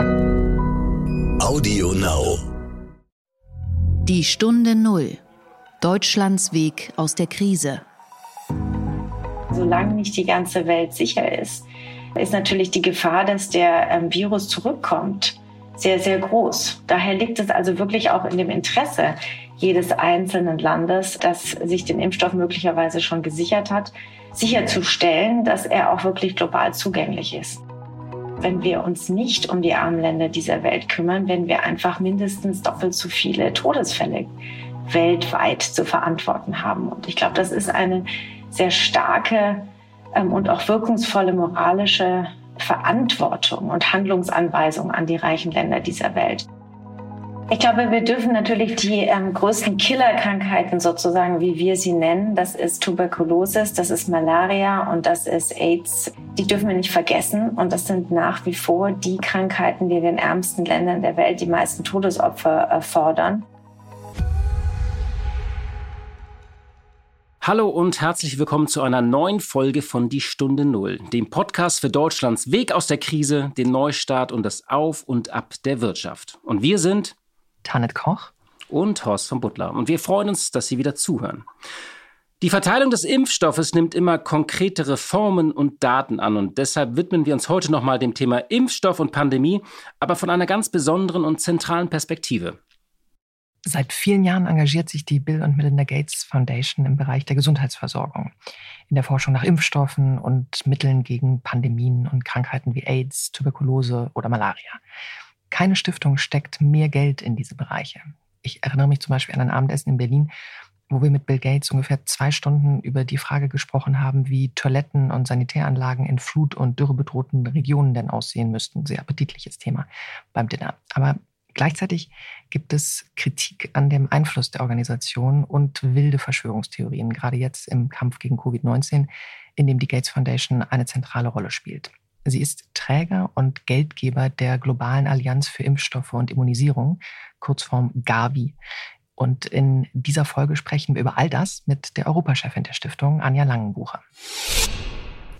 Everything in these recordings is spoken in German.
Audio Now. Die Stunde Null. Deutschlands Weg aus der Krise. Solange nicht die ganze Welt sicher ist, ist natürlich die Gefahr, dass der ähm, Virus zurückkommt, sehr, sehr groß. Daher liegt es also wirklich auch in dem Interesse jedes einzelnen Landes, das sich den Impfstoff möglicherweise schon gesichert hat, sicherzustellen, dass er auch wirklich global zugänglich ist. Wenn wir uns nicht um die armen Länder dieser Welt kümmern, werden wir einfach mindestens doppelt so viele Todesfälle weltweit zu verantworten haben. Und ich glaube, das ist eine sehr starke ähm, und auch wirkungsvolle moralische Verantwortung und Handlungsanweisung an die reichen Länder dieser Welt. Ich glaube, wir dürfen natürlich die ähm, größten Killerkrankheiten sozusagen, wie wir sie nennen, das ist Tuberkulosis, das ist Malaria und das ist AIDS, die dürfen wir nicht vergessen. Und das sind nach wie vor die Krankheiten, die in den ärmsten Ländern der Welt die meisten Todesopfer erfordern. Hallo und herzlich willkommen zu einer neuen Folge von Die Stunde Null, dem Podcast für Deutschlands Weg aus der Krise, den Neustart und das Auf und Ab der Wirtschaft. Und wir sind Tanit Koch und Horst von Butler. Und wir freuen uns, dass Sie wieder zuhören. Die Verteilung des Impfstoffes nimmt immer konkretere Formen und Daten an und deshalb widmen wir uns heute nochmal dem Thema Impfstoff und Pandemie, aber von einer ganz besonderen und zentralen Perspektive. Seit vielen Jahren engagiert sich die Bill und Melinda Gates Foundation im Bereich der Gesundheitsversorgung, in der Forschung nach Impfstoffen und Mitteln gegen Pandemien und Krankheiten wie AIDS, Tuberkulose oder Malaria. Keine Stiftung steckt mehr Geld in diese Bereiche. Ich erinnere mich zum Beispiel an ein Abendessen in Berlin, wo wir mit Bill Gates ungefähr zwei Stunden über die Frage gesprochen haben, wie Toiletten und Sanitäranlagen in flut- und dürrebedrohten Regionen denn aussehen müssten. Sehr appetitliches Thema beim Dinner. Aber Gleichzeitig gibt es Kritik an dem Einfluss der Organisation und wilde Verschwörungstheorien, gerade jetzt im Kampf gegen Covid-19, in dem die Gates Foundation eine zentrale Rolle spielt. Sie ist Träger und Geldgeber der Globalen Allianz für Impfstoffe und Immunisierung, kurzform GAVI. Und in dieser Folge sprechen wir über all das mit der Europachefin der Stiftung, Anja Langenbucher.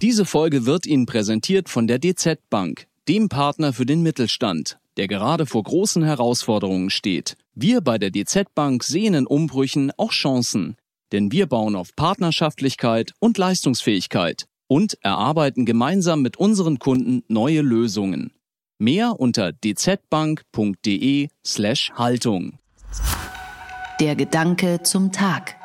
Diese Folge wird Ihnen präsentiert von der DZ Bank, dem Partner für den Mittelstand der gerade vor großen Herausforderungen steht. Wir bei der DZ Bank sehen in Umbrüchen auch Chancen, denn wir bauen auf Partnerschaftlichkeit und Leistungsfähigkeit und erarbeiten gemeinsam mit unseren Kunden neue Lösungen. Mehr unter dzbank.de/haltung. Der Gedanke zum Tag.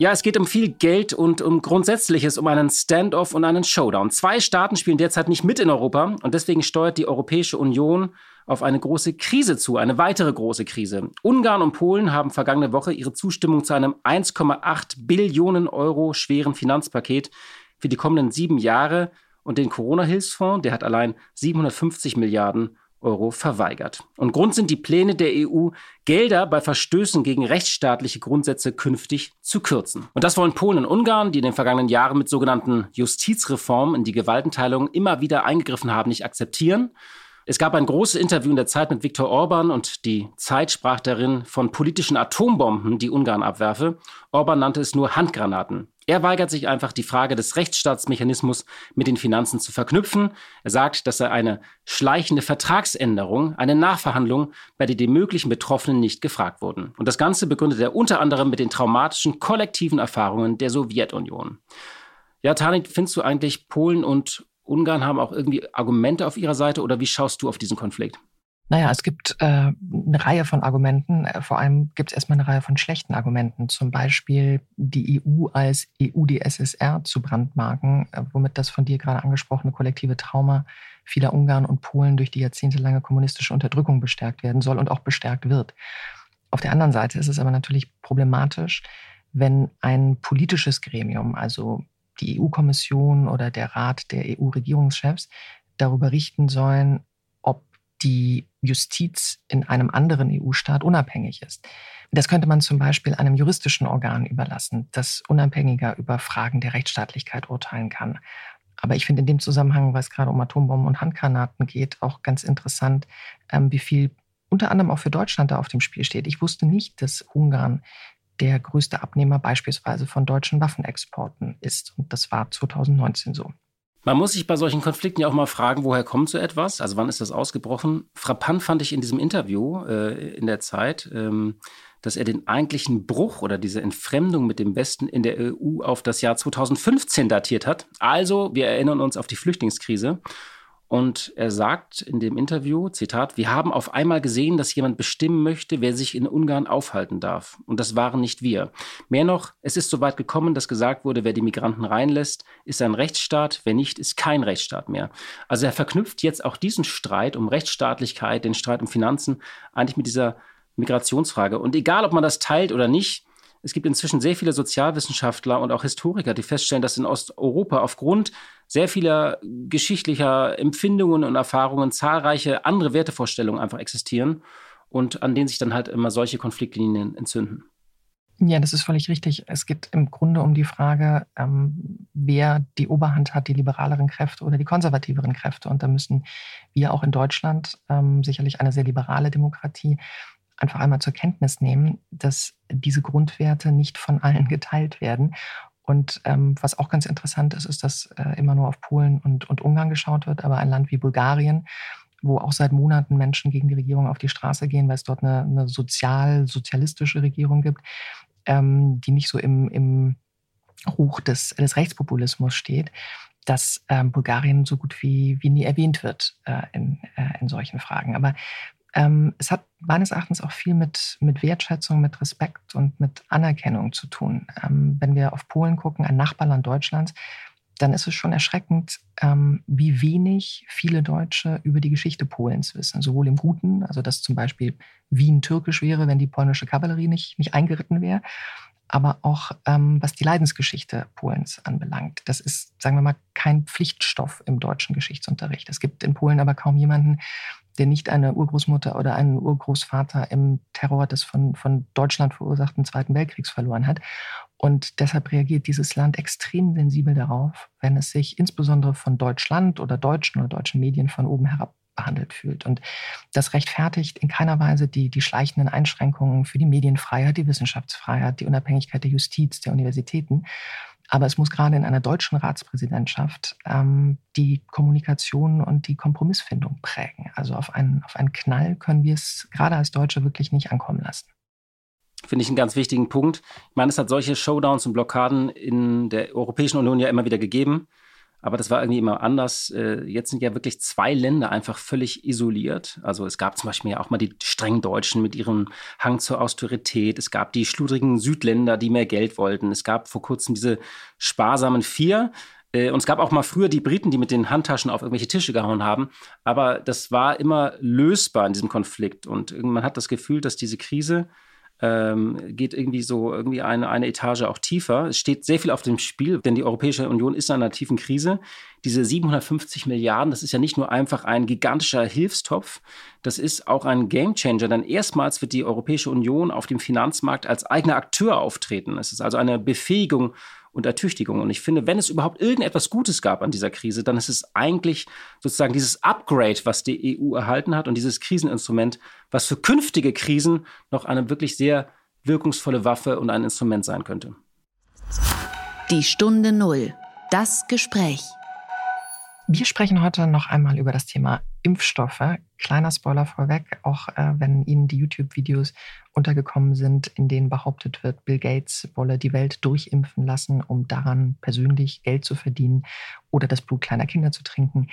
Ja, es geht um viel Geld und um Grundsätzliches, um einen Standoff und einen Showdown. Zwei Staaten spielen derzeit nicht mit in Europa und deswegen steuert die Europäische Union auf eine große Krise zu, eine weitere große Krise. Ungarn und Polen haben vergangene Woche ihre Zustimmung zu einem 1,8 Billionen Euro schweren Finanzpaket für die kommenden sieben Jahre und den Corona-Hilfsfonds, der hat allein 750 Milliarden Euro verweigert. Und Grund sind die Pläne der EU, Gelder bei Verstößen gegen rechtsstaatliche Grundsätze künftig zu kürzen. Und das wollen Polen und Ungarn, die in den vergangenen Jahren mit sogenannten Justizreformen in die Gewaltenteilung immer wieder eingegriffen haben, nicht akzeptieren. Es gab ein großes Interview in der Zeit mit Viktor Orban und die Zeit sprach darin von politischen Atombomben, die Ungarn abwerfe. Orban nannte es nur Handgranaten. Er weigert sich einfach, die Frage des Rechtsstaatsmechanismus mit den Finanzen zu verknüpfen. Er sagt, dass er eine schleichende Vertragsänderung, eine Nachverhandlung, bei der die möglichen Betroffenen nicht gefragt wurden. Und das Ganze begründet er unter anderem mit den traumatischen kollektiven Erfahrungen der Sowjetunion. Ja, Tanit, findest du eigentlich, Polen und Ungarn haben auch irgendwie Argumente auf ihrer Seite oder wie schaust du auf diesen Konflikt? Naja, es gibt äh, eine Reihe von Argumenten. Äh, vor allem gibt es erstmal eine Reihe von schlechten Argumenten. Zum Beispiel die EU als EU-DSSR zu brandmarken, äh, womit das von dir gerade angesprochene kollektive Trauma vieler Ungarn und Polen durch die jahrzehntelange kommunistische Unterdrückung bestärkt werden soll und auch bestärkt wird. Auf der anderen Seite ist es aber natürlich problematisch, wenn ein politisches Gremium, also die EU-Kommission oder der Rat der EU-Regierungschefs, darüber richten sollen, die Justiz in einem anderen EU-Staat unabhängig ist. Das könnte man zum Beispiel einem juristischen Organ überlassen, das unabhängiger über Fragen der Rechtsstaatlichkeit urteilen kann. Aber ich finde in dem Zusammenhang, weil es gerade um Atombomben und Handgranaten geht, auch ganz interessant, ähm, wie viel unter anderem auch für Deutschland da auf dem Spiel steht. Ich wusste nicht, dass Ungarn der größte Abnehmer beispielsweise von deutschen Waffenexporten ist. Und das war 2019 so. Man muss sich bei solchen Konflikten ja auch mal fragen, woher kommt so etwas? Also wann ist das ausgebrochen? Frappant fand ich in diesem Interview äh, in der Zeit, ähm, dass er den eigentlichen Bruch oder diese Entfremdung mit dem Westen in der EU auf das Jahr 2015 datiert hat. Also, wir erinnern uns auf die Flüchtlingskrise. Und er sagt in dem Interview, Zitat, wir haben auf einmal gesehen, dass jemand bestimmen möchte, wer sich in Ungarn aufhalten darf. Und das waren nicht wir. Mehr noch, es ist so weit gekommen, dass gesagt wurde, wer die Migranten reinlässt, ist ein Rechtsstaat, wer nicht, ist kein Rechtsstaat mehr. Also er verknüpft jetzt auch diesen Streit um Rechtsstaatlichkeit, den Streit um Finanzen, eigentlich mit dieser Migrationsfrage. Und egal, ob man das teilt oder nicht, es gibt inzwischen sehr viele Sozialwissenschaftler und auch Historiker, die feststellen, dass in Osteuropa aufgrund sehr vieler geschichtlicher Empfindungen und Erfahrungen zahlreiche andere Wertevorstellungen einfach existieren und an denen sich dann halt immer solche Konfliktlinien entzünden. Ja, das ist völlig richtig. Es geht im Grunde um die Frage, ähm, wer die Oberhand hat, die liberaleren Kräfte oder die konservativeren Kräfte. Und da müssen wir auch in Deutschland, ähm, sicherlich eine sehr liberale Demokratie, einfach einmal zur Kenntnis nehmen, dass diese Grundwerte nicht von allen geteilt werden. Und ähm, was auch ganz interessant ist, ist, dass äh, immer nur auf Polen und, und Ungarn geschaut wird, aber ein Land wie Bulgarien, wo auch seit Monaten Menschen gegen die Regierung auf die Straße gehen, weil es dort eine, eine sozial-sozialistische Regierung gibt, ähm, die nicht so im, im Ruch des, des Rechtspopulismus steht, dass ähm, Bulgarien so gut wie, wie nie erwähnt wird äh, in, äh, in solchen Fragen. Aber ähm, es hat meines Erachtens auch viel mit, mit Wertschätzung, mit Respekt und mit Anerkennung zu tun. Ähm, wenn wir auf Polen gucken, ein Nachbarland Deutschlands, dann ist es schon erschreckend, ähm, wie wenig viele Deutsche über die Geschichte Polens wissen. Sowohl im Guten, also dass zum Beispiel Wien türkisch wäre, wenn die polnische Kavallerie nicht, nicht eingeritten wäre, aber auch ähm, was die Leidensgeschichte Polens anbelangt. Das ist, sagen wir mal, kein Pflichtstoff im deutschen Geschichtsunterricht. Es gibt in Polen aber kaum jemanden, der nicht eine Urgroßmutter oder einen Urgroßvater im Terror des von, von Deutschland verursachten Zweiten Weltkriegs verloren hat. Und deshalb reagiert dieses Land extrem sensibel darauf, wenn es sich insbesondere von Deutschland oder deutschen oder deutschen Medien von oben herab behandelt fühlt. Und das rechtfertigt in keiner Weise die, die schleichenden Einschränkungen für die Medienfreiheit, die Wissenschaftsfreiheit, die Unabhängigkeit der Justiz, der Universitäten, aber es muss gerade in einer deutschen Ratspräsidentschaft ähm, die Kommunikation und die Kompromissfindung prägen. Also auf einen, auf einen Knall können wir es gerade als Deutsche wirklich nicht ankommen lassen. Finde ich einen ganz wichtigen Punkt. Ich meine, es hat solche Showdowns und Blockaden in der Europäischen Union ja immer wieder gegeben. Aber das war irgendwie immer anders. Äh, jetzt sind ja wirklich zwei Länder einfach völlig isoliert. Also es gab zum Beispiel ja auch mal die strengen Deutschen mit ihrem Hang zur Austerität. Es gab die schludrigen Südländer, die mehr Geld wollten. Es gab vor kurzem diese sparsamen Vier. Äh, und es gab auch mal früher die Briten, die mit den Handtaschen auf irgendwelche Tische gehauen haben. Aber das war immer lösbar in diesem Konflikt. Und man hat das Gefühl, dass diese Krise ähm, geht irgendwie so irgendwie eine, eine Etage auch tiefer. Es steht sehr viel auf dem Spiel, denn die Europäische Union ist in einer tiefen Krise. Diese 750 Milliarden, das ist ja nicht nur einfach ein gigantischer Hilfstopf, das ist auch ein Gamechanger, denn erstmals wird die Europäische Union auf dem Finanzmarkt als eigener Akteur auftreten. Es ist also eine Befähigung und Ertüchtigung. Und ich finde, wenn es überhaupt irgendetwas Gutes gab an dieser Krise, dann ist es eigentlich sozusagen dieses Upgrade, was die EU erhalten hat und dieses Kriseninstrument, was für künftige Krisen noch eine wirklich sehr wirkungsvolle Waffe und ein Instrument sein könnte. Die Stunde Null. Das Gespräch. Wir sprechen heute noch einmal über das Thema Impfstoffe. Kleiner Spoiler vorweg, auch äh, wenn Ihnen die YouTube-Videos untergekommen sind, in denen behauptet wird, Bill Gates wolle die Welt durchimpfen lassen, um daran persönlich Geld zu verdienen oder das Blut kleiner Kinder zu trinken.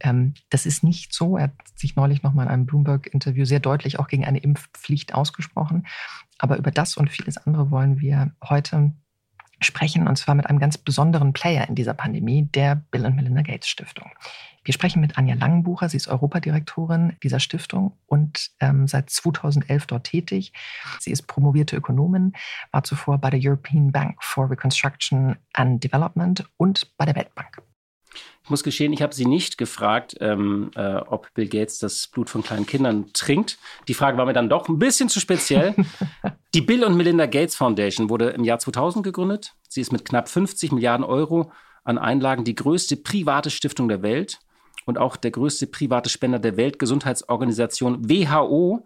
Ähm, das ist nicht so. Er hat sich neulich noch mal in einem Bloomberg-Interview sehr deutlich auch gegen eine Impfpflicht ausgesprochen. Aber über das und vieles andere wollen wir heute sprechen, und zwar mit einem ganz besonderen Player in dieser Pandemie, der Bill und Melinda Gates Stiftung. Wir sprechen mit Anja Langenbucher, sie ist Europadirektorin dieser Stiftung und ähm, seit 2011 dort tätig. Sie ist promovierte Ökonomin, war zuvor bei der European Bank for Reconstruction and Development und bei der Weltbank. Ich muss gestehen, ich habe sie nicht gefragt, ähm, äh, ob Bill Gates das Blut von kleinen Kindern trinkt. Die Frage war mir dann doch ein bisschen zu speziell. Die Bill und Melinda Gates Foundation wurde im Jahr 2000 gegründet. Sie ist mit knapp 50 Milliarden Euro an Einlagen die größte private Stiftung der Welt und auch der größte private Spender der Weltgesundheitsorganisation WHO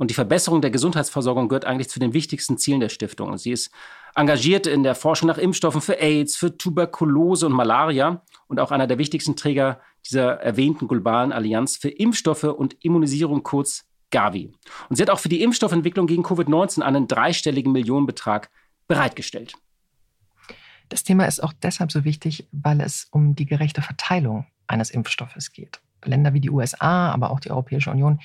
Und die Verbesserung der Gesundheitsversorgung gehört eigentlich zu den wichtigsten Zielen der Stiftung. Und sie ist engagiert in der Forschung nach Impfstoffen für AIDS, für Tuberkulose und Malaria und auch einer der wichtigsten Träger dieser erwähnten globalen Allianz für Impfstoffe und Immunisierung, kurz Gavi. Und sie hat auch für die Impfstoffentwicklung gegen Covid-19 einen dreistelligen Millionenbetrag bereitgestellt. Das Thema ist auch deshalb so wichtig, weil es um die gerechte Verteilung eines Impfstoffes geht. Länder wie die USA, aber auch die Europäische Union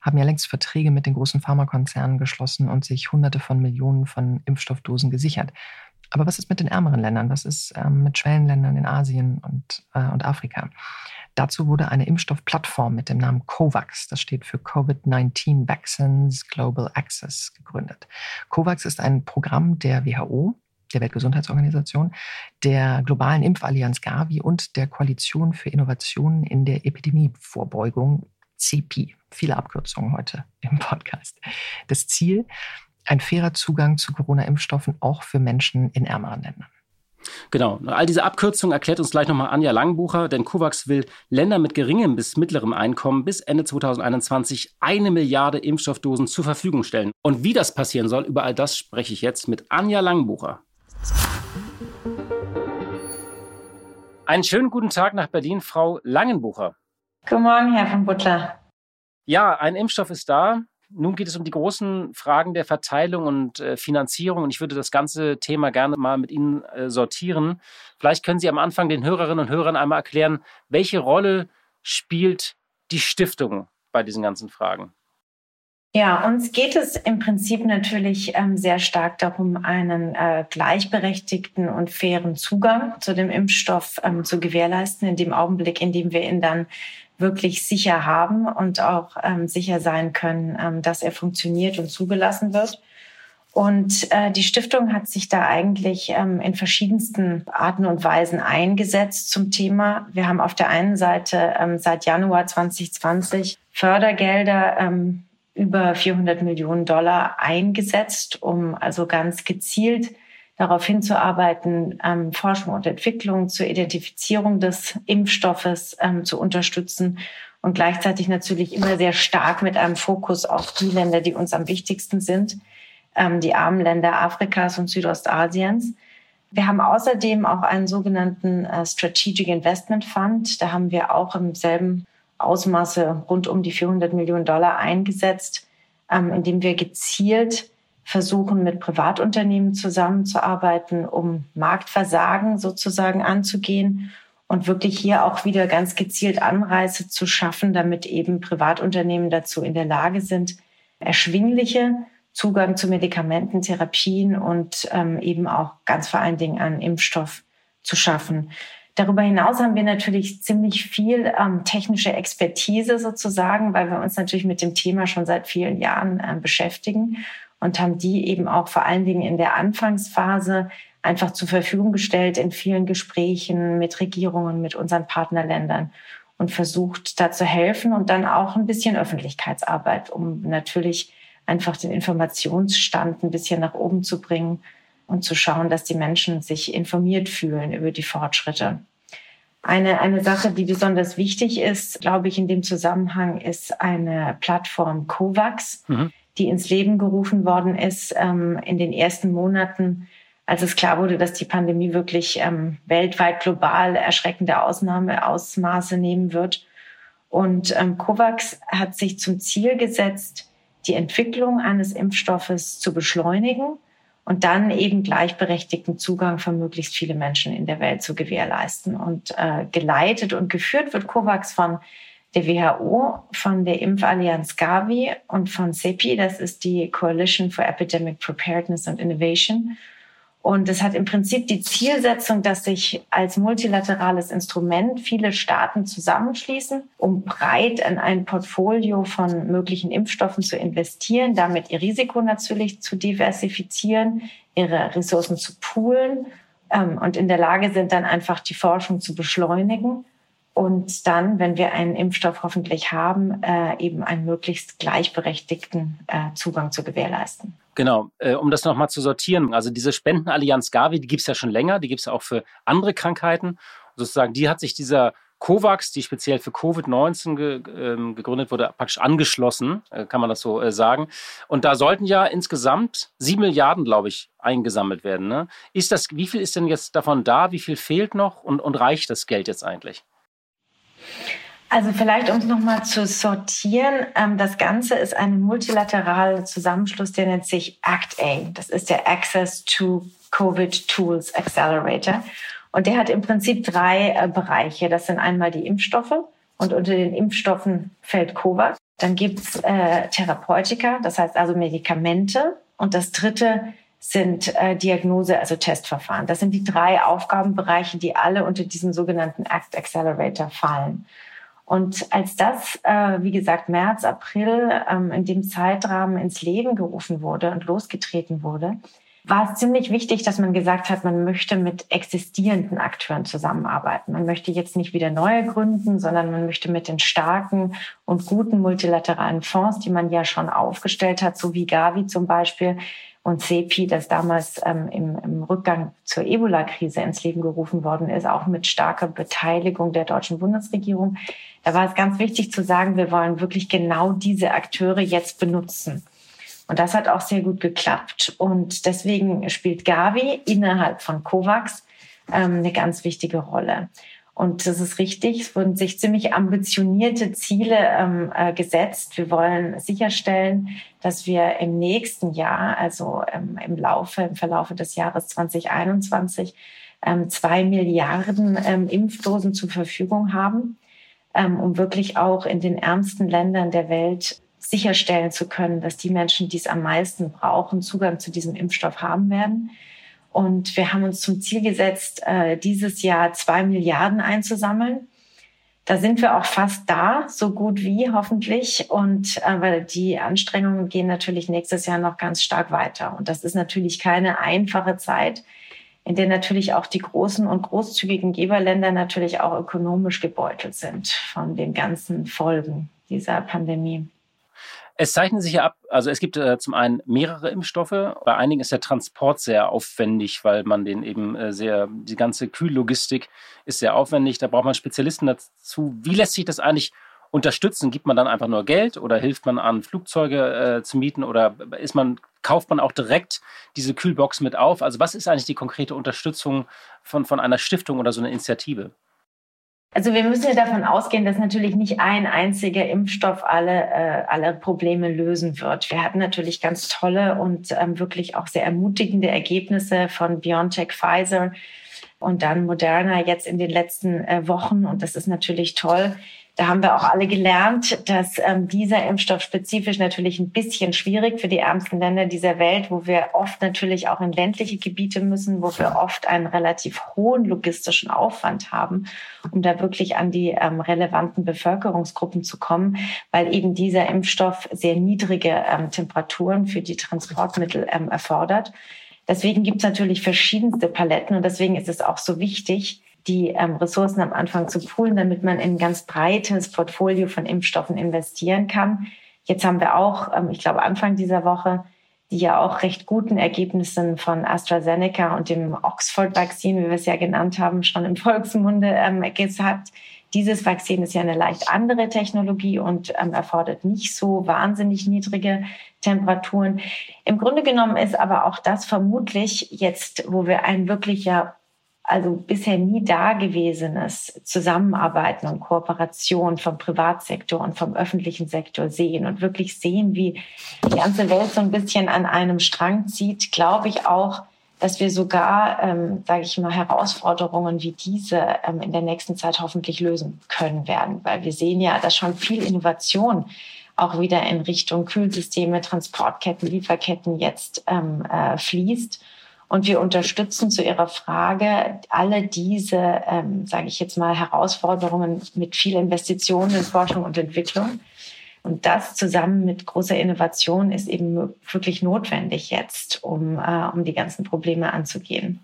haben ja längst Verträge mit den großen Pharmakonzernen geschlossen und sich Hunderte von Millionen von Impfstoffdosen gesichert. Aber was ist mit den ärmeren Ländern? Was ist ähm, mit Schwellenländern in Asien und, äh, und Afrika? Dazu wurde eine Impfstoffplattform mit dem Namen COVAX, das steht für COVID-19 Vaccines Global Access, gegründet. COVAX ist ein Programm der WHO, der Weltgesundheitsorganisation, der globalen Impfallianz Gavi und der Koalition für Innovationen in der Epidemievorbeugung CP. Viele Abkürzungen heute im Podcast. Das Ziel, ein fairer Zugang zu Corona-Impfstoffen auch für Menschen in ärmeren Ländern. Genau. All diese Abkürzungen erklärt uns gleich nochmal Anja Langbucher, denn COVAX will Ländern mit geringem bis mittlerem Einkommen bis Ende 2021 eine Milliarde Impfstoffdosen zur Verfügung stellen. Und wie das passieren soll, über all das spreche ich jetzt mit Anja Langbucher. Einen schönen guten Tag nach Berlin, Frau Langenbucher. Guten Morgen, Herr von Butler. Ja, ein Impfstoff ist da. Nun geht es um die großen Fragen der Verteilung und äh, Finanzierung. Und ich würde das ganze Thema gerne mal mit Ihnen äh, sortieren. Vielleicht können Sie am Anfang den Hörerinnen und Hörern einmal erklären, welche Rolle spielt die Stiftung bei diesen ganzen Fragen? Ja, uns geht es im Prinzip natürlich ähm, sehr stark darum, einen äh, gleichberechtigten und fairen Zugang zu dem Impfstoff ähm, zu gewährleisten, in dem Augenblick, in dem wir ihn dann wirklich sicher haben und auch ähm, sicher sein können, ähm, dass er funktioniert und zugelassen wird. Und äh, die Stiftung hat sich da eigentlich ähm, in verschiedensten Arten und Weisen eingesetzt zum Thema. Wir haben auf der einen Seite ähm, seit Januar 2020 Fördergelder ähm, über 400 Millionen Dollar eingesetzt, um also ganz gezielt darauf hinzuarbeiten, ähm, Forschung und Entwicklung zur Identifizierung des Impfstoffes ähm, zu unterstützen und gleichzeitig natürlich immer sehr stark mit einem Fokus auf die Länder, die uns am wichtigsten sind, ähm, die armen Länder Afrikas und Südostasiens. Wir haben außerdem auch einen sogenannten äh, Strategic Investment Fund. Da haben wir auch im selben Ausmaße rund um die 400 Millionen Dollar eingesetzt, ähm, indem wir gezielt versuchen, mit Privatunternehmen zusammenzuarbeiten, um Marktversagen sozusagen anzugehen und wirklich hier auch wieder ganz gezielt Anreize zu schaffen, damit eben Privatunternehmen dazu in der Lage sind, erschwingliche Zugang zu Medikamenten, Therapien und ähm, eben auch ganz vor allen Dingen an Impfstoff zu schaffen. Darüber hinaus haben wir natürlich ziemlich viel ähm, technische Expertise sozusagen, weil wir uns natürlich mit dem Thema schon seit vielen Jahren äh, beschäftigen und haben die eben auch vor allen Dingen in der Anfangsphase einfach zur Verfügung gestellt in vielen Gesprächen mit Regierungen, mit unseren Partnerländern und versucht da zu helfen und dann auch ein bisschen Öffentlichkeitsarbeit, um natürlich einfach den Informationsstand ein bisschen nach oben zu bringen und zu schauen, dass die Menschen sich informiert fühlen über die Fortschritte. Eine, eine Sache, die besonders wichtig ist, glaube ich, in dem Zusammenhang, ist eine Plattform COVAX, mhm. die ins Leben gerufen worden ist ähm, in den ersten Monaten, als es klar wurde, dass die Pandemie wirklich ähm, weltweit global erschreckende Ausnahme, Ausmaße nehmen wird. Und ähm, COVAX hat sich zum Ziel gesetzt, die Entwicklung eines Impfstoffes zu beschleunigen und dann eben gleichberechtigten Zugang für möglichst viele Menschen in der Welt zu gewährleisten. Und äh, geleitet und geführt wird COVAX von der WHO, von der Impfallianz Gavi und von CEPI, das ist die Coalition for Epidemic Preparedness and Innovation. Und es hat im Prinzip die Zielsetzung, dass sich als multilaterales Instrument viele Staaten zusammenschließen, um breit in ein Portfolio von möglichen Impfstoffen zu investieren, damit ihr Risiko natürlich zu diversifizieren, ihre Ressourcen zu poolen ähm, und in der Lage sind, dann einfach die Forschung zu beschleunigen und dann, wenn wir einen Impfstoff hoffentlich haben, äh, eben einen möglichst gleichberechtigten äh, Zugang zu gewährleisten. Genau, äh, um das nochmal zu sortieren. Also diese Spendenallianz Gavi, die gibt es ja schon länger, die gibt es ja auch für andere Krankheiten. Sozusagen, die hat sich dieser COVAX, die speziell für Covid-19 ge, ähm, gegründet wurde, praktisch angeschlossen, äh, kann man das so äh, sagen. Und da sollten ja insgesamt sieben Milliarden, glaube ich, eingesammelt werden. Ne? Ist das, wie viel ist denn jetzt davon da? Wie viel fehlt noch? Und, und reicht das Geld jetzt eigentlich? Also vielleicht, um es nochmal zu sortieren, ähm, das Ganze ist ein multilateraler Zusammenschluss, der nennt sich ACT-A. Das ist der Access to Covid Tools Accelerator. Und der hat im Prinzip drei äh, Bereiche. Das sind einmal die Impfstoffe und unter den Impfstoffen fällt COVAX. Dann gibt's äh, Therapeutika, das heißt also Medikamente. Und das dritte sind äh, Diagnose, also Testverfahren. Das sind die drei Aufgabenbereiche, die alle unter diesen sogenannten ACT Accelerator fallen. Und als das, äh, wie gesagt, März, April ähm, in dem Zeitrahmen ins Leben gerufen wurde und losgetreten wurde, war es ziemlich wichtig, dass man gesagt hat, man möchte mit existierenden Akteuren zusammenarbeiten. Man möchte jetzt nicht wieder neue gründen, sondern man möchte mit den starken und guten multilateralen Fonds, die man ja schon aufgestellt hat, so wie Gavi zum Beispiel und CEPI, das damals ähm, im, im Rückgang zur Ebola-Krise ins Leben gerufen worden ist, auch mit starker Beteiligung der deutschen Bundesregierung. Da war es ganz wichtig zu sagen, wir wollen wirklich genau diese Akteure jetzt benutzen. Und das hat auch sehr gut geklappt. Und deswegen spielt Gavi innerhalb von COVAX ähm, eine ganz wichtige Rolle. Und das ist richtig. Es wurden sich ziemlich ambitionierte Ziele ähm, äh, gesetzt. Wir wollen sicherstellen, dass wir im nächsten Jahr, also ähm, im Laufe, im Verlaufe des Jahres 2021, ähm, zwei Milliarden ähm, Impfdosen zur Verfügung haben, ähm, um wirklich auch in den ärmsten Ländern der Welt sicherstellen zu können, dass die Menschen, die es am meisten brauchen, Zugang zu diesem Impfstoff haben werden. Und wir haben uns zum Ziel gesetzt, äh, dieses Jahr zwei Milliarden einzusammeln. Da sind wir auch fast da, so gut wie hoffentlich. Und aber die Anstrengungen gehen natürlich nächstes Jahr noch ganz stark weiter. Und das ist natürlich keine einfache Zeit, in der natürlich auch die großen und großzügigen Geberländer natürlich auch ökonomisch gebeutelt sind von den ganzen Folgen dieser Pandemie. Es zeichnet sich ja ab, also es gibt äh, zum einen mehrere Impfstoffe. Bei einigen ist der Transport sehr aufwendig, weil man den eben äh, sehr, die ganze Kühllogistik ist sehr aufwendig. Da braucht man Spezialisten dazu. Wie lässt sich das eigentlich unterstützen? Gibt man dann einfach nur Geld oder hilft man an, Flugzeuge äh, zu mieten oder ist man, kauft man auch direkt diese Kühlbox mit auf? Also was ist eigentlich die konkrete Unterstützung von, von einer Stiftung oder so einer Initiative? Also wir müssen ja davon ausgehen, dass natürlich nicht ein einziger Impfstoff alle, äh, alle Probleme lösen wird. Wir hatten natürlich ganz tolle und ähm, wirklich auch sehr ermutigende Ergebnisse von BioNTech, Pfizer und dann Moderna jetzt in den letzten äh, Wochen. Und das ist natürlich toll. Da haben wir auch alle gelernt, dass ähm, dieser Impfstoff spezifisch natürlich ein bisschen schwierig für die ärmsten Länder dieser Welt, wo wir oft natürlich auch in ländliche Gebiete müssen, wo wir oft einen relativ hohen logistischen Aufwand haben, um da wirklich an die ähm, relevanten Bevölkerungsgruppen zu kommen, weil eben dieser Impfstoff sehr niedrige ähm, Temperaturen für die Transportmittel ähm, erfordert. Deswegen gibt es natürlich verschiedenste Paletten und deswegen ist es auch so wichtig, die ähm, Ressourcen am Anfang zu poolen, damit man in ein ganz breites Portfolio von Impfstoffen investieren kann. Jetzt haben wir auch, ähm, ich glaube, Anfang dieser Woche die ja auch recht guten Ergebnissen von AstraZeneca und dem Oxford-Vakzin, wie wir es ja genannt haben, schon im Volksmunde ähm, gesagt. Dieses Vakzin ist ja eine leicht andere Technologie und ähm, erfordert nicht so wahnsinnig niedrige Temperaturen. Im Grunde genommen ist aber auch das vermutlich jetzt, wo wir ein wirklicher also bisher nie dagewesenes Zusammenarbeiten und Kooperation vom Privatsektor und vom öffentlichen Sektor sehen und wirklich sehen, wie die ganze Welt so ein bisschen an einem Strang zieht, glaube ich auch, dass wir sogar, ähm, sage ich mal, Herausforderungen wie diese ähm, in der nächsten Zeit hoffentlich lösen können werden, weil wir sehen ja, dass schon viel Innovation auch wieder in Richtung Kühlsysteme, Transportketten, Lieferketten jetzt ähm, äh, fließt. Und wir unterstützen zu Ihrer Frage alle diese, ähm, sage ich jetzt mal, Herausforderungen mit viel Investitionen in Forschung und Entwicklung. Und das zusammen mit großer Innovation ist eben wirklich notwendig jetzt, um, äh, um die ganzen Probleme anzugehen.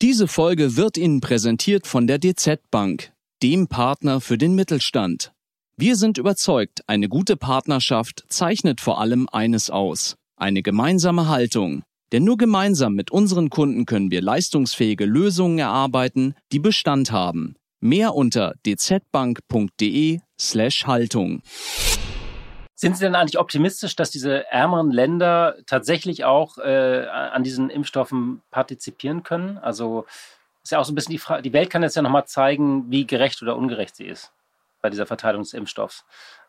Diese Folge wird Ihnen präsentiert von der DZ Bank, dem Partner für den Mittelstand. Wir sind überzeugt, eine gute Partnerschaft zeichnet vor allem eines aus, eine gemeinsame Haltung. Denn nur gemeinsam mit unseren Kunden können wir leistungsfähige Lösungen erarbeiten, die Bestand haben. Mehr unter dzbank.de/slash Haltung. Sind Sie denn eigentlich optimistisch, dass diese ärmeren Länder tatsächlich auch äh, an diesen Impfstoffen partizipieren können? Also ist ja auch so ein bisschen die Frage, die Welt kann jetzt ja nochmal zeigen, wie gerecht oder ungerecht sie ist bei dieser Verteilung des Impfstoffs.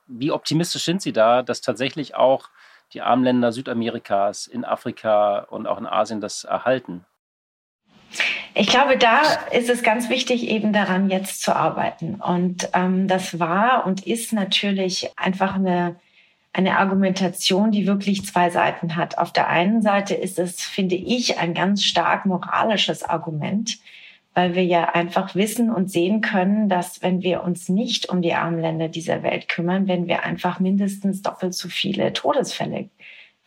Wie optimistisch sind Sie da, dass tatsächlich auch die armen Länder Südamerikas, in Afrika und auch in Asien das erhalten? Ich glaube, da ist es ganz wichtig, eben daran jetzt zu arbeiten. Und ähm, das war und ist natürlich einfach eine, eine Argumentation, die wirklich zwei Seiten hat. Auf der einen Seite ist es, finde ich, ein ganz stark moralisches Argument, weil wir ja einfach wissen und sehen können, dass wenn wir uns nicht um die armen Länder dieser Welt kümmern, wenn wir einfach mindestens doppelt so viele Todesfälle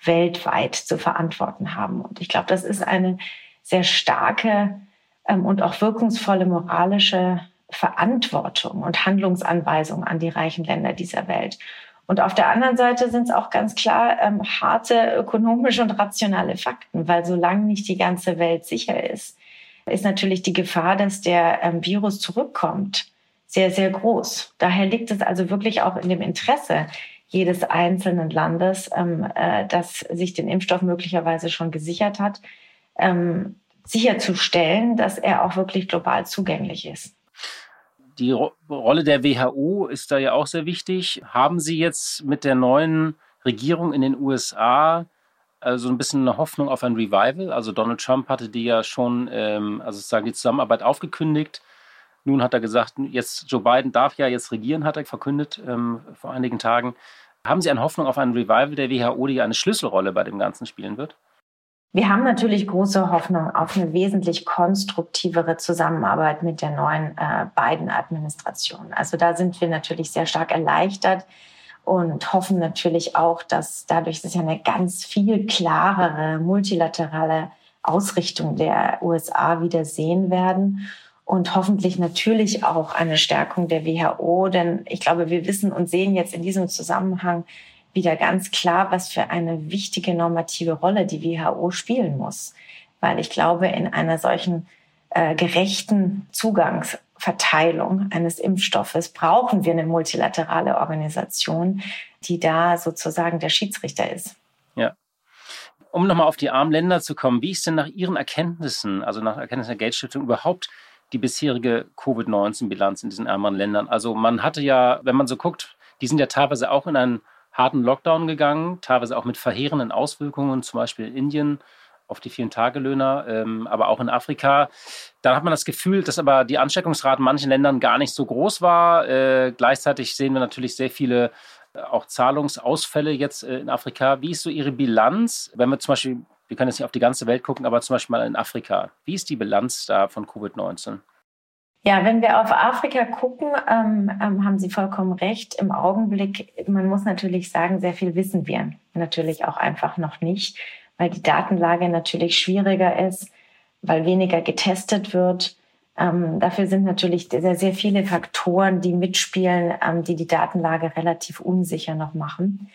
weltweit zu verantworten haben. Und ich glaube, das ist eine sehr starke ähm, und auch wirkungsvolle moralische Verantwortung und Handlungsanweisung an die reichen Länder dieser Welt. Und auf der anderen Seite sind es auch ganz klar ähm, harte ökonomische und rationale Fakten, weil solange nicht die ganze Welt sicher ist, ist natürlich die Gefahr, dass der ähm, Virus zurückkommt, sehr, sehr groß. Daher liegt es also wirklich auch in dem Interesse jedes einzelnen Landes, ähm, äh, das sich den Impfstoff möglicherweise schon gesichert hat, ähm, sicherzustellen, dass er auch wirklich global zugänglich ist. Die Ro Rolle der WHO ist da ja auch sehr wichtig. Haben Sie jetzt mit der neuen Regierung in den USA also ein bisschen eine Hoffnung auf ein Revival? Also Donald Trump hatte die ja schon, ähm, also sozusagen die Zusammenarbeit aufgekündigt. Nun hat er gesagt, jetzt Joe Biden darf ja jetzt regieren, hat er verkündet ähm, vor einigen Tagen. Haben Sie eine Hoffnung auf ein Revival der WHO, die eine Schlüsselrolle bei dem Ganzen spielen wird? Wir haben natürlich große Hoffnung auf eine wesentlich konstruktivere Zusammenarbeit mit der neuen äh, Biden-Administration. Also da sind wir natürlich sehr stark erleichtert und hoffen natürlich auch, dass dadurch ja eine ganz viel klarere multilaterale Ausrichtung der USA wieder sehen werden und hoffentlich natürlich auch eine Stärkung der WHO, denn ich glaube, wir wissen und sehen jetzt in diesem Zusammenhang, wieder ganz klar, was für eine wichtige normative Rolle die WHO spielen muss. Weil ich glaube, in einer solchen äh, gerechten Zugangsverteilung eines Impfstoffes brauchen wir eine multilaterale Organisation, die da sozusagen der Schiedsrichter ist. Ja. Um nochmal auf die armen Länder zu kommen, wie ist denn nach Ihren Erkenntnissen, also nach Erkenntnissen der Geldstiftung, überhaupt die bisherige Covid-19-Bilanz in diesen ärmeren Ländern? Also man hatte ja, wenn man so guckt, die sind ja teilweise auch in einen harten Lockdown gegangen, teilweise auch mit verheerenden Auswirkungen, zum Beispiel in Indien auf die vielen Tagelöhner, ähm, aber auch in Afrika. Dann hat man das Gefühl, dass aber die Ansteckungsrate in manchen Ländern gar nicht so groß war. Äh, gleichzeitig sehen wir natürlich sehr viele äh, auch Zahlungsausfälle jetzt äh, in Afrika. Wie ist so Ihre Bilanz, wenn wir zum Beispiel, wir können jetzt nicht auf die ganze Welt gucken, aber zum Beispiel mal in Afrika. Wie ist die Bilanz da von Covid-19? Ja, wenn wir auf Afrika gucken, ähm, ähm, haben Sie vollkommen recht. Im Augenblick, man muss natürlich sagen, sehr viel wissen wir natürlich auch einfach noch nicht, weil die Datenlage natürlich schwieriger ist, weil weniger getestet wird. Ähm, dafür sind natürlich sehr, sehr viele Faktoren, die mitspielen, ähm, die die Datenlage relativ unsicher noch machen.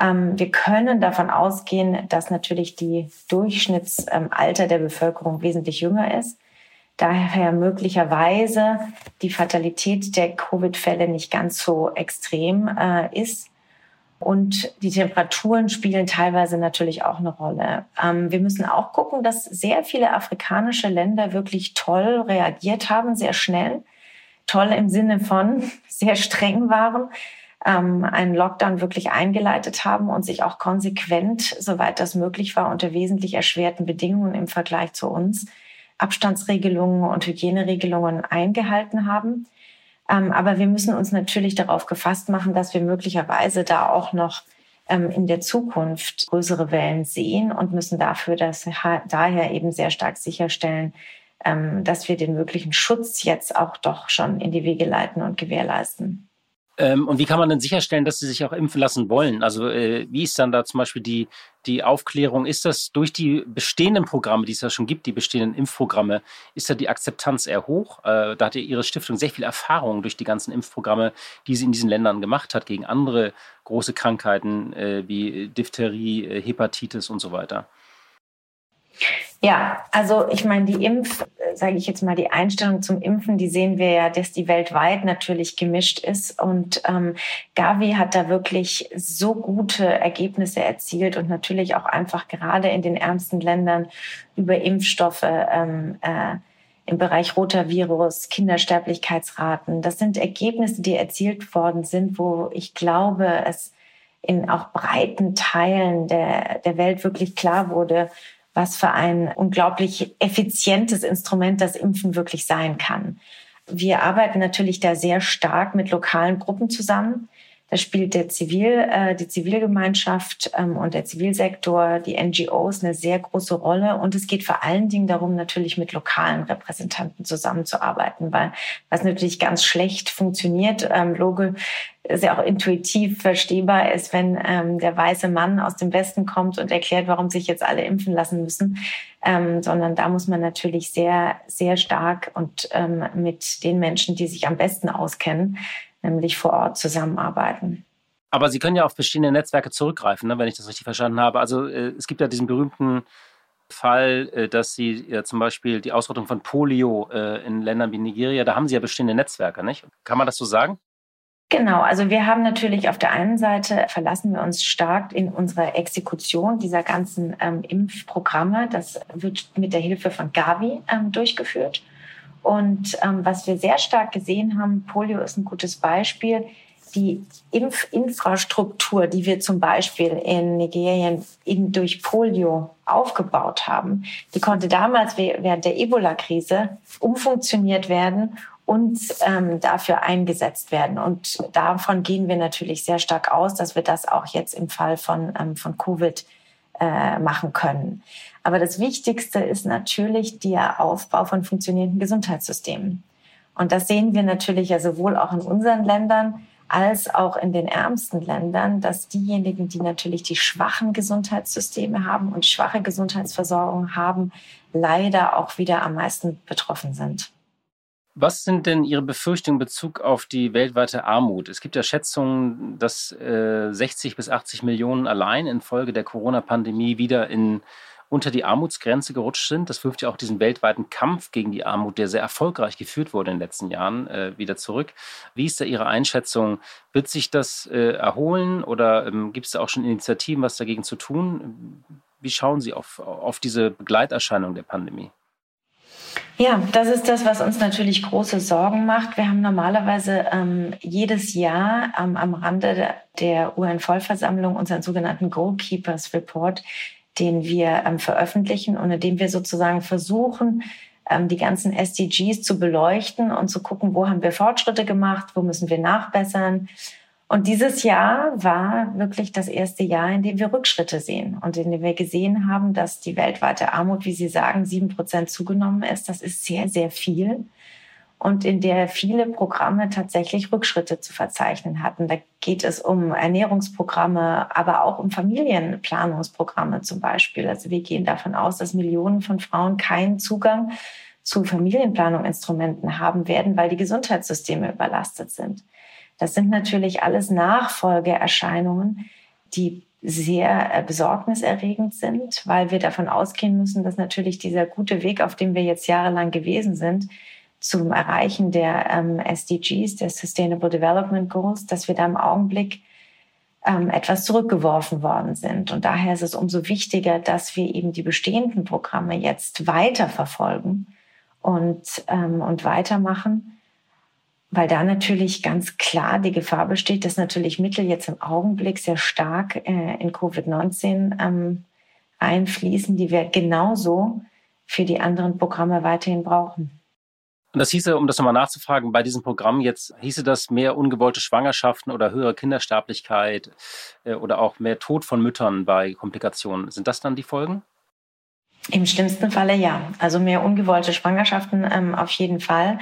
Ähm, wir können davon ausgehen, dass natürlich die Durchschnittsalter der Bevölkerung wesentlich jünger ist daher möglicherweise die Fatalität der Covid-Fälle nicht ganz so extrem äh, ist. Und die Temperaturen spielen teilweise natürlich auch eine Rolle. Ähm, wir müssen auch gucken, dass sehr viele afrikanische Länder wirklich toll reagiert haben, sehr schnell. Toll im Sinne von sehr streng waren, ähm, einen Lockdown wirklich eingeleitet haben und sich auch konsequent, soweit das möglich war, unter wesentlich erschwerten Bedingungen im Vergleich zu uns Abstandsregelungen und Hygieneregelungen eingehalten haben. Ähm, aber wir müssen uns natürlich darauf gefasst machen, dass wir möglicherweise da auch noch ähm, in der Zukunft größere Wellen sehen und müssen dafür dass daher eben sehr stark sicherstellen, ähm, dass wir den möglichen Schutz jetzt auch doch schon in die Wege leiten und gewährleisten. Ähm, und wie kann man denn sicherstellen, dass sie sich auch impfen lassen wollen? Also äh, wie ist dann da zum Beispiel die, die Aufklärung? Ist das durch die bestehenden Programme, die es ja schon gibt, die bestehenden Impfprogramme, ist da die Akzeptanz eher hoch? Äh, da hat ja Ihre Stiftung sehr viel Erfahrung durch die ganzen Impfprogramme, die sie in diesen Ländern gemacht hat, gegen andere große Krankheiten äh, wie Diphtherie, äh, Hepatitis und so weiter. Ja, also ich meine, die Impf, sage ich jetzt mal, die Einstellung zum Impfen, die sehen wir ja, dass die weltweit natürlich gemischt ist. Und ähm, Gavi hat da wirklich so gute Ergebnisse erzielt und natürlich auch einfach gerade in den ärmsten Ländern über Impfstoffe. Ähm, äh, im Bereich Rotavirus, Kindersterblichkeitsraten. Das sind Ergebnisse, die erzielt worden sind, wo ich glaube, es in auch breiten Teilen der, der Welt wirklich klar wurde, was für ein unglaublich effizientes Instrument das Impfen wirklich sein kann. Wir arbeiten natürlich da sehr stark mit lokalen Gruppen zusammen. Da spielt der Zivil, äh, die Zivilgemeinschaft ähm, und der Zivilsektor, die NGOs eine sehr große Rolle. Und es geht vor allen Dingen darum, natürlich mit lokalen Repräsentanten zusammenzuarbeiten, weil was natürlich ganz schlecht funktioniert, ähm, Logo sehr auch intuitiv verstehbar ist, wenn ähm, der weiße Mann aus dem Westen kommt und erklärt, warum sich jetzt alle impfen lassen müssen, ähm, sondern da muss man natürlich sehr, sehr stark und ähm, mit den Menschen, die sich am besten auskennen, nämlich vor Ort zusammenarbeiten. Aber Sie können ja auf bestehende Netzwerke zurückgreifen, ne, wenn ich das richtig verstanden habe. Also äh, es gibt ja diesen berühmten Fall, äh, dass Sie ja zum Beispiel die Ausrottung von Polio äh, in Ländern wie Nigeria, da haben Sie ja bestehende Netzwerke, nicht? Kann man das so sagen? Genau, also wir haben natürlich auf der einen Seite verlassen wir uns stark in unsere Exekution dieser ganzen ähm, Impfprogramme. Das wird mit der Hilfe von Gavi ähm, durchgeführt. Und ähm, was wir sehr stark gesehen haben, Polio ist ein gutes Beispiel, die Impfinfrastruktur, die wir zum Beispiel in Nigerien in, durch Polio aufgebaut haben, die konnte damals während der Ebola-Krise umfunktioniert werden und ähm, dafür eingesetzt werden. Und davon gehen wir natürlich sehr stark aus, dass wir das auch jetzt im Fall von, ähm, von Covid äh, machen können. Aber das Wichtigste ist natürlich der Aufbau von funktionierenden Gesundheitssystemen. Und das sehen wir natürlich ja sowohl auch in unseren Ländern als auch in den ärmsten Ländern, dass diejenigen, die natürlich die schwachen Gesundheitssysteme haben und schwache Gesundheitsversorgung haben, leider auch wieder am meisten betroffen sind. Was sind denn Ihre Befürchtungen in Bezug auf die weltweite Armut? Es gibt ja Schätzungen, dass äh, 60 bis 80 Millionen allein infolge der Corona-Pandemie wieder in unter die Armutsgrenze gerutscht sind. Das wirft ja auch diesen weltweiten Kampf gegen die Armut, der sehr erfolgreich geführt wurde in den letzten Jahren, äh, wieder zurück. Wie ist da Ihre Einschätzung? Wird sich das äh, erholen oder ähm, gibt es da auch schon Initiativen, was dagegen zu tun? Wie schauen Sie auf, auf diese Begleiterscheinung der Pandemie? Ja, das ist das, was uns natürlich große Sorgen macht. Wir haben normalerweise ähm, jedes Jahr ähm, am Rande der, UN-Vollversammlung unseren sogenannten Goalkeepers Report, den wir ähm, veröffentlichen und in dem wir sozusagen versuchen, ähm, die ganzen SDGs zu beleuchten und zu gucken, wo haben wir Fortschritte gemacht, wo müssen wir nachbessern. Und dieses Jahr war wirklich das erste Jahr, in dem wir Rückschritte sehen und in dem wir gesehen haben, dass die weltweite Armut, wie Sie sagen, sieben Prozent zugenommen ist. Das ist sehr, sehr viel und in der viele Programme tatsächlich Rückschritte zu verzeichnen hatten. Da geht es um Ernährungsprogramme, aber auch um Familienplanungsprogramme zum Beispiel. Also wir gehen davon aus, dass Millionen von Frauen keinen Zugang zu Familienplanungsinstrumenten haben werden, weil die Gesundheitssysteme überlastet sind. Das sind natürlich alles Nachfolgeerscheinungen, die sehr äh, besorgniserregend sind, weil wir davon ausgehen müssen, dass natürlich dieser gute Weg, auf dem wir jetzt jahrelang gewesen sind, zum Erreichen der ähm, SDGs, der Sustainable Development Goals, dass wir da im Augenblick ähm, etwas zurückgeworfen worden sind. Und daher ist es umso wichtiger, dass wir eben die bestehenden Programme jetzt weiterverfolgen und, ähm, und weitermachen, weil da natürlich ganz klar die Gefahr besteht, dass natürlich Mittel jetzt im Augenblick sehr stark äh, in Covid-19 ähm, einfließen, die wir genauso für die anderen Programme weiterhin brauchen. Und das hieße, um das nochmal nachzufragen, bei diesem Programm jetzt, hieße das mehr ungewollte Schwangerschaften oder höhere Kindersterblichkeit äh, oder auch mehr Tod von Müttern bei Komplikationen. Sind das dann die Folgen? Im schlimmsten Falle ja. Also mehr ungewollte Schwangerschaften ähm, auf jeden Fall.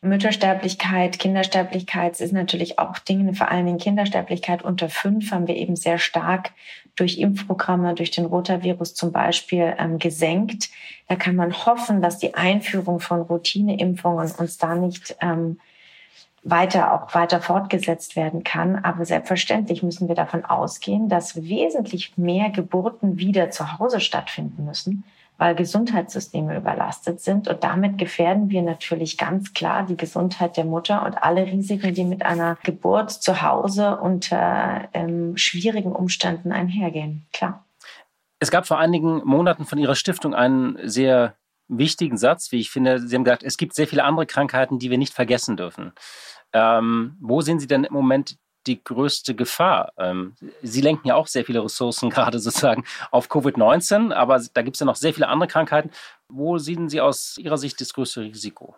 Müttersterblichkeit, Kindersterblichkeit ist natürlich auch Dinge, vor allen Dingen Kindersterblichkeit unter fünf haben wir eben sehr stark durch Impfprogramme, durch den Rotavirus zum Beispiel ähm, gesenkt. Da kann man hoffen, dass die Einführung von Routineimpfungen uns da nicht ähm, weiter auch weiter fortgesetzt werden kann. Aber selbstverständlich müssen wir davon ausgehen, dass wesentlich mehr Geburten wieder zu Hause stattfinden müssen, weil Gesundheitssysteme überlastet sind. Und damit gefährden wir natürlich ganz klar die Gesundheit der Mutter und alle Risiken, die mit einer Geburt zu Hause unter ähm, schwierigen Umständen einhergehen. Klar. Es gab vor einigen Monaten von Ihrer Stiftung einen sehr wichtigen Satz, wie ich finde. Sie haben gesagt, es gibt sehr viele andere Krankheiten, die wir nicht vergessen dürfen. Ähm, wo sehen Sie denn im Moment die größte Gefahr? Ähm, Sie lenken ja auch sehr viele Ressourcen gerade sozusagen auf Covid-19, aber da gibt es ja noch sehr viele andere Krankheiten. Wo sehen Sie aus Ihrer Sicht das größte Risiko?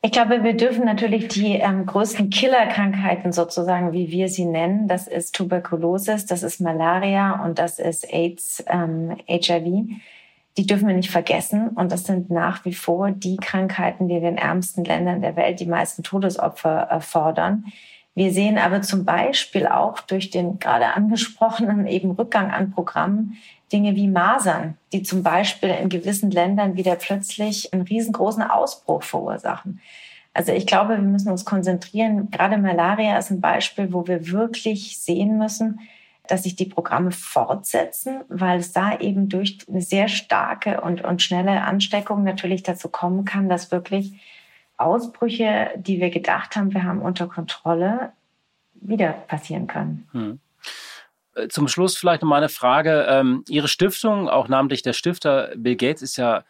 Ich glaube, wir dürfen natürlich die ähm, größten Killerkrankheiten sozusagen, wie wir sie nennen, das ist Tuberkulosis, das ist Malaria und das ist AIDS, ähm, HIV. Die dürfen wir nicht vergessen. Und das sind nach wie vor die Krankheiten, die in den ärmsten Ländern der Welt die meisten Todesopfer erfordern. Wir sehen aber zum Beispiel auch durch den gerade angesprochenen eben Rückgang an Programmen Dinge wie Masern, die zum Beispiel in gewissen Ländern wieder plötzlich einen riesengroßen Ausbruch verursachen. Also ich glaube, wir müssen uns konzentrieren. Gerade Malaria ist ein Beispiel, wo wir wirklich sehen müssen, dass sich die Programme fortsetzen, weil es da eben durch eine sehr starke und, und schnelle Ansteckung natürlich dazu kommen kann, dass wirklich Ausbrüche, die wir gedacht haben, wir haben unter Kontrolle, wieder passieren können. Hm. Äh, zum Schluss vielleicht noch mal eine Frage. Ähm, Ihre Stiftung, auch namentlich der Stifter Bill Gates, ist ja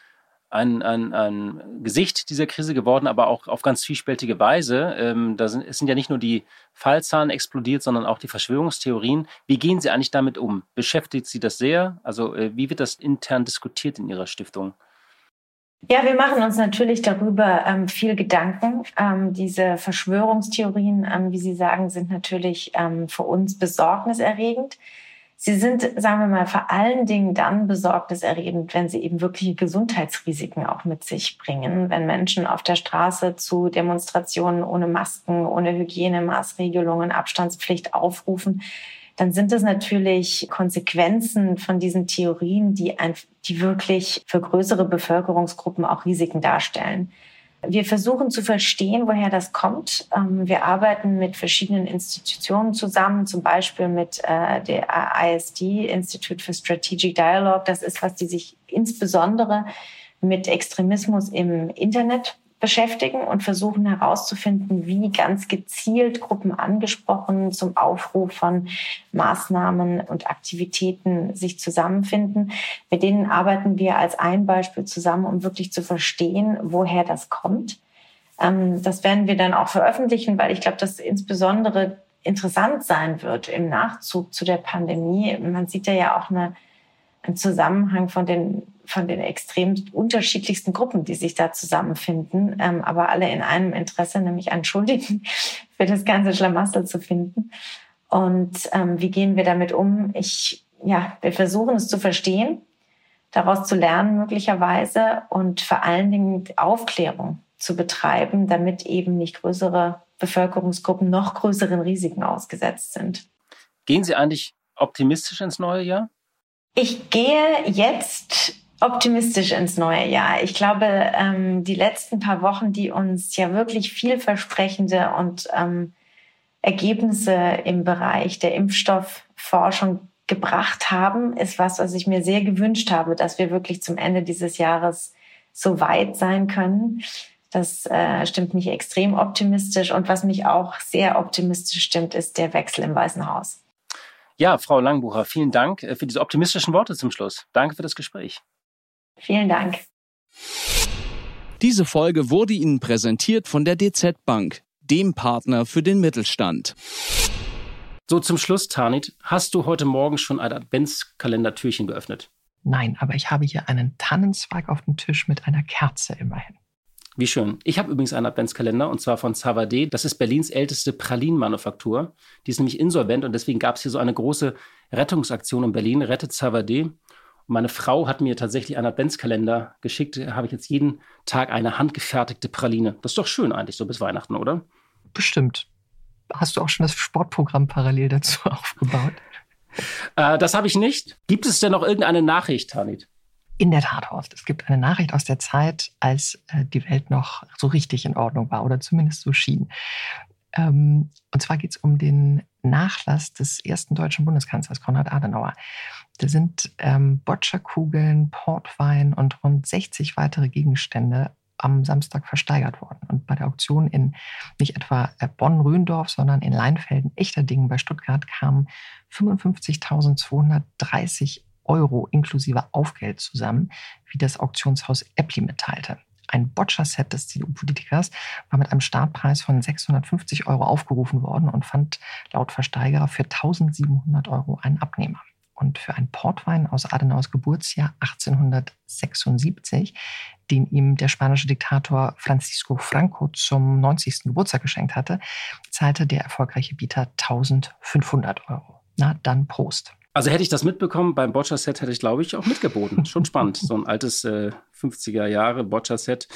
ein, ein, ein Gesicht dieser Krise geworden, aber auch auf ganz vielspältige Weise. Ähm, da sind, es sind ja nicht nur die Fallzahlen explodiert, sondern auch die Verschwörungstheorien. Wie gehen Sie eigentlich damit um? Beschäftigt Sie das sehr? Also äh, wie wird das intern diskutiert in Ihrer Stiftung? Ja, wir machen uns natürlich darüber ähm, viel Gedanken. Ähm, diese Verschwörungstheorien, ähm, wie Sie sagen, sind natürlich ähm, für uns besorgniserregend. Sie sind, sagen wir mal, vor allen Dingen dann besorgniserregend, wenn sie eben wirkliche Gesundheitsrisiken auch mit sich bringen. Wenn Menschen auf der Straße zu Demonstrationen ohne Masken, ohne Hygienemaßregelungen, Abstandspflicht aufrufen, dann sind es natürlich Konsequenzen von diesen Theorien, die, ein, die wirklich für größere Bevölkerungsgruppen auch Risiken darstellen. Wir versuchen zu verstehen, woher das kommt. Ähm, wir arbeiten mit verschiedenen Institutionen zusammen, zum Beispiel mit äh, der ISD, Institute for Strategic Dialogue. Das ist was, die sich insbesondere mit Extremismus im Internet beschäftigen und versuchen herauszufinden, wie ganz gezielt Gruppen angesprochen zum Aufruf von Maßnahmen und Aktivitäten sich zusammenfinden. Mit denen arbeiten wir als ein Beispiel zusammen, um wirklich zu verstehen, woher das kommt. Ähm, das werden wir dann auch veröffentlichen, weil ich glaube, dass insbesondere interessant sein wird im Nachzug zu der Pandemie. Man sieht ja auch eine, einen Zusammenhang von den von den extrem unterschiedlichsten Gruppen, die sich da zusammenfinden, ähm, aber alle in einem Interesse, nämlich einen Schuldigen für das ganze Schlamassel zu finden. Und ähm, wie gehen wir damit um? Ich, ja, wir versuchen es zu verstehen, daraus zu lernen möglicherweise und vor allen Dingen Aufklärung zu betreiben, damit eben nicht größere Bevölkerungsgruppen noch größeren Risiken ausgesetzt sind. Gehen Sie eigentlich optimistisch ins neue Jahr? Ich gehe jetzt optimistisch ins neue Jahr. Ich glaube, ähm, die letzten paar Wochen, die uns ja wirklich vielversprechende und ähm, Ergebnisse im Bereich der Impfstoffforschung gebracht haben, ist was, was ich mir sehr gewünscht habe, dass wir wirklich zum Ende dieses Jahres so weit sein können. Das äh, stimmt mich extrem optimistisch. Und was mich auch sehr optimistisch stimmt, ist der Wechsel im Weißen Haus. Ja, Frau Langbucher, vielen Dank äh, für diese optimistischen Worte zum Schluss. Danke für das Gespräch. Vielen Dank. Diese Folge wurde Ihnen präsentiert von der DZ Bank, dem Partner für den Mittelstand. So zum Schluss, Tanit, hast du heute Morgen schon ein Adventskalendertürchen geöffnet? Nein, aber ich habe hier einen Tannenzweig auf dem Tisch mit einer Kerze immerhin. Wie schön. Ich habe übrigens einen Adventskalender und zwar von Savade. Das ist Berlins älteste Pralinenmanufaktur. Die ist nämlich insolvent und deswegen gab es hier so eine große Rettungsaktion in Berlin. Rettet Savade meine Frau hat mir tatsächlich einen Adventskalender geschickt. Da habe ich jetzt jeden Tag eine handgefertigte Praline. Das ist doch schön eigentlich, so bis Weihnachten, oder? Bestimmt. Hast du auch schon das Sportprogramm parallel dazu aufgebaut? äh, das habe ich nicht. Gibt es denn noch irgendeine Nachricht, Tanit? In der Tat, Horst. Es gibt eine Nachricht aus der Zeit, als äh, die Welt noch so richtig in Ordnung war oder zumindest so schien. Ähm, und zwar geht es um den Nachlass des ersten deutschen Bundeskanzlers Konrad Adenauer. Da sind ähm, Bocciakugeln, Portwein und rund 60 weitere Gegenstände am Samstag versteigert worden. Und bei der Auktion in nicht etwa äh, Bonn-Röndorf, sondern in Leinfelden, Echterdingen bei Stuttgart kamen 55.230 Euro inklusive Aufgeld zusammen, wie das Auktionshaus Eppli mitteilte. Ein Boccia-Set des CDU-Politikers war mit einem Startpreis von 650 Euro aufgerufen worden und fand laut Versteigerer für 1700 Euro einen Abnehmer. Und für einen Portwein aus Adenauers Geburtsjahr 1876, den ihm der spanische Diktator Francisco Franco zum 90. Geburtstag geschenkt hatte, zahlte der erfolgreiche Bieter 1500 Euro. Na, dann Prost. Also hätte ich das mitbekommen, beim Boccia-Set hätte ich, glaube ich, auch mitgeboten. Schon spannend, so ein altes äh, 50er Jahre Boccia-Set.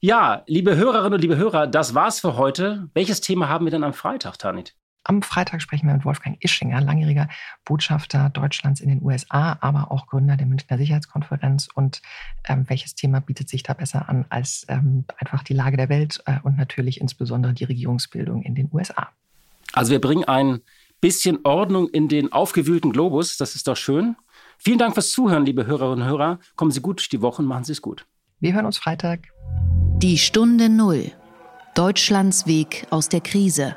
Ja, liebe Hörerinnen und liebe Hörer, das war's für heute. Welches Thema haben wir denn am Freitag, Tanit? Am Freitag sprechen wir mit Wolfgang Ischinger, langjähriger Botschafter Deutschlands in den USA, aber auch Gründer der Münchner Sicherheitskonferenz. Und ähm, welches Thema bietet sich da besser an als ähm, einfach die Lage der Welt äh, und natürlich insbesondere die Regierungsbildung in den USA? Also wir bringen ein bisschen Ordnung in den aufgewühlten Globus. Das ist doch schön. Vielen Dank fürs Zuhören, liebe Hörerinnen und Hörer. Kommen Sie gut durch die Woche und machen Sie es gut. Wir hören uns Freitag. Die Stunde Null. Deutschlands Weg aus der Krise.